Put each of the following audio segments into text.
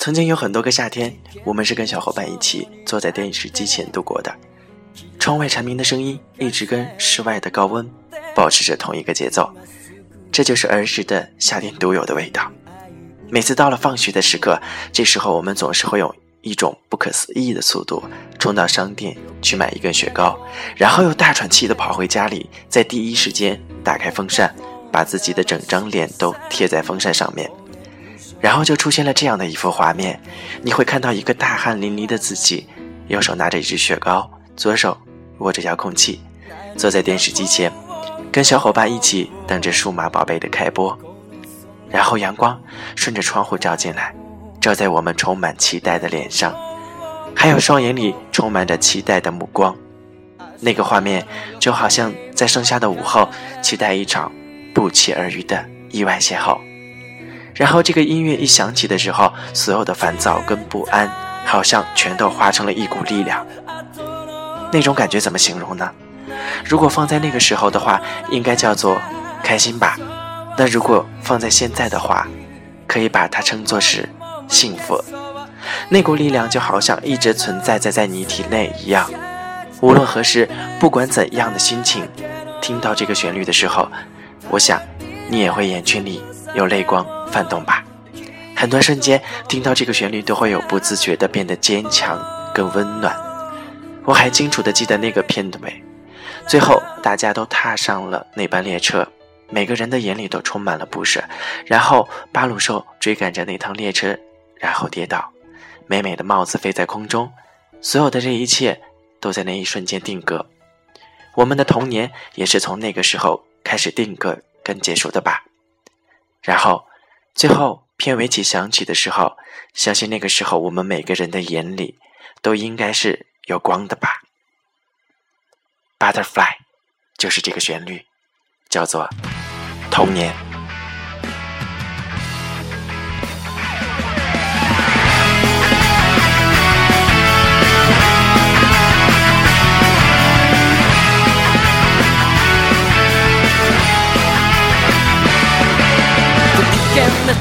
曾经有很多个夏天，我们是跟小伙伴一起坐在电视机前度过的。窗外蝉鸣的声音一直跟室外的高温保持着同一个节奏，这就是儿时的夏天独有的味道。每次到了放学的时刻，这时候我们总是会用一种不可思议的速度冲到商店去买一根雪糕，然后又大喘气地跑回家里，在第一时间打开风扇，把自己的整张脸都贴在风扇上面。然后就出现了这样的一幅画面，你会看到一个大汗淋漓的自己，右手拿着一支雪糕，左手握着遥控器，坐在电视机前，跟小伙伴一起等着《数码宝贝》的开播。然后阳光顺着窗户照进来，照在我们充满期待的脸上，还有双眼里充满着期待的目光。那个画面就好像在盛夏的午后，期待一场不期而遇的意外邂逅。然后这个音乐一响起的时候，所有的烦躁跟不安，好像全都化成了一股力量。那种感觉怎么形容呢？如果放在那个时候的话，应该叫做开心吧。那如果放在现在的话，可以把它称作是幸福。那股力量就好像一直存在在在你体内一样。无论何时，不管怎样的心情，听到这个旋律的时候，我想你也会眼圈里。有泪光泛动吧，很多瞬间听到这个旋律，都会有不自觉的变得坚强，更温暖。我还清楚的记得那个片段，最后大家都踏上了那班列车，每个人的眼里都充满了不舍。然后巴鲁兽追赶着那趟列车，然后跌倒，美美的帽子飞在空中，所有的这一切都在那一瞬间定格。我们的童年也是从那个时候开始定格，跟结束的吧。然后，最后片尾曲响起的时候，相信那个时候我们每个人的眼里都应该是有光的吧。Butterfly，就是这个旋律，叫做《童年》。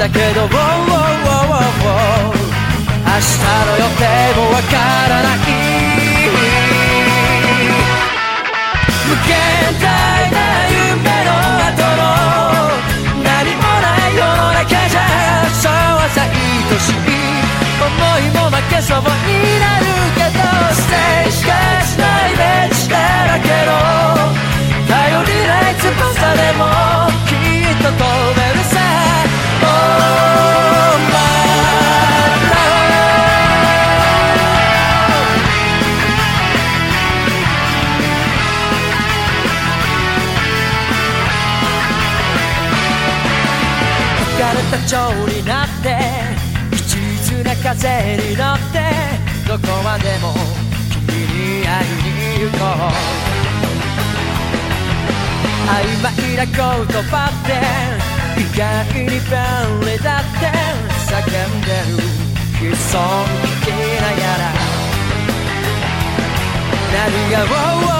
だけど、明日の予定もわからないた蝶になって一途な風に乗ってどこまでも君に会いに行こう曖昧な言葉って意外に便利だって叫んでる悲惨聞なやら何が「